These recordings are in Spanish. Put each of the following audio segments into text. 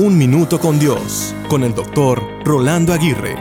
Un Minuto con Dios, con el doctor Rolando Aguirre.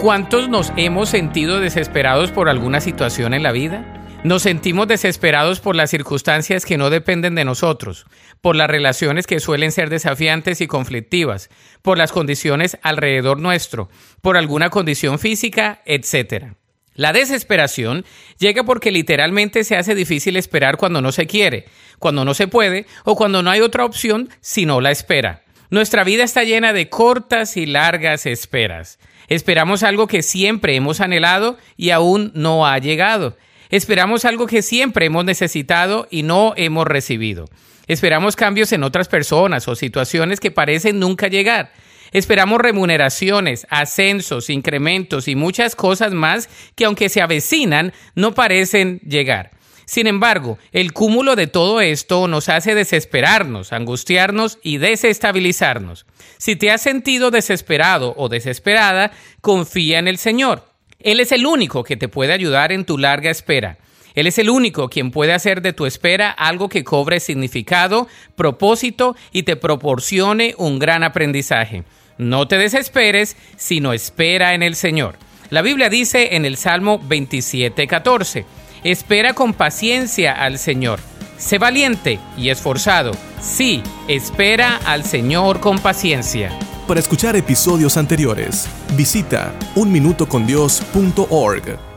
¿Cuántos nos hemos sentido desesperados por alguna situación en la vida? Nos sentimos desesperados por las circunstancias que no dependen de nosotros, por las relaciones que suelen ser desafiantes y conflictivas, por las condiciones alrededor nuestro, por alguna condición física, etc. La desesperación llega porque literalmente se hace difícil esperar cuando no se quiere, cuando no se puede o cuando no hay otra opción sino la espera. Nuestra vida está llena de cortas y largas esperas. Esperamos algo que siempre hemos anhelado y aún no ha llegado. Esperamos algo que siempre hemos necesitado y no hemos recibido. Esperamos cambios en otras personas o situaciones que parecen nunca llegar. Esperamos remuneraciones, ascensos, incrementos y muchas cosas más que aunque se avecinan, no parecen llegar. Sin embargo, el cúmulo de todo esto nos hace desesperarnos, angustiarnos y desestabilizarnos. Si te has sentido desesperado o desesperada, confía en el Señor. Él es el único que te puede ayudar en tu larga espera. Él es el único quien puede hacer de tu espera algo que cobre significado, propósito y te proporcione un gran aprendizaje. No te desesperes, sino espera en el Señor. La Biblia dice en el Salmo 27:14, Espera con paciencia al Señor. Sé valiente y esforzado. Sí, espera al Señor con paciencia. Para escuchar episodios anteriores, visita unminutocondios.org.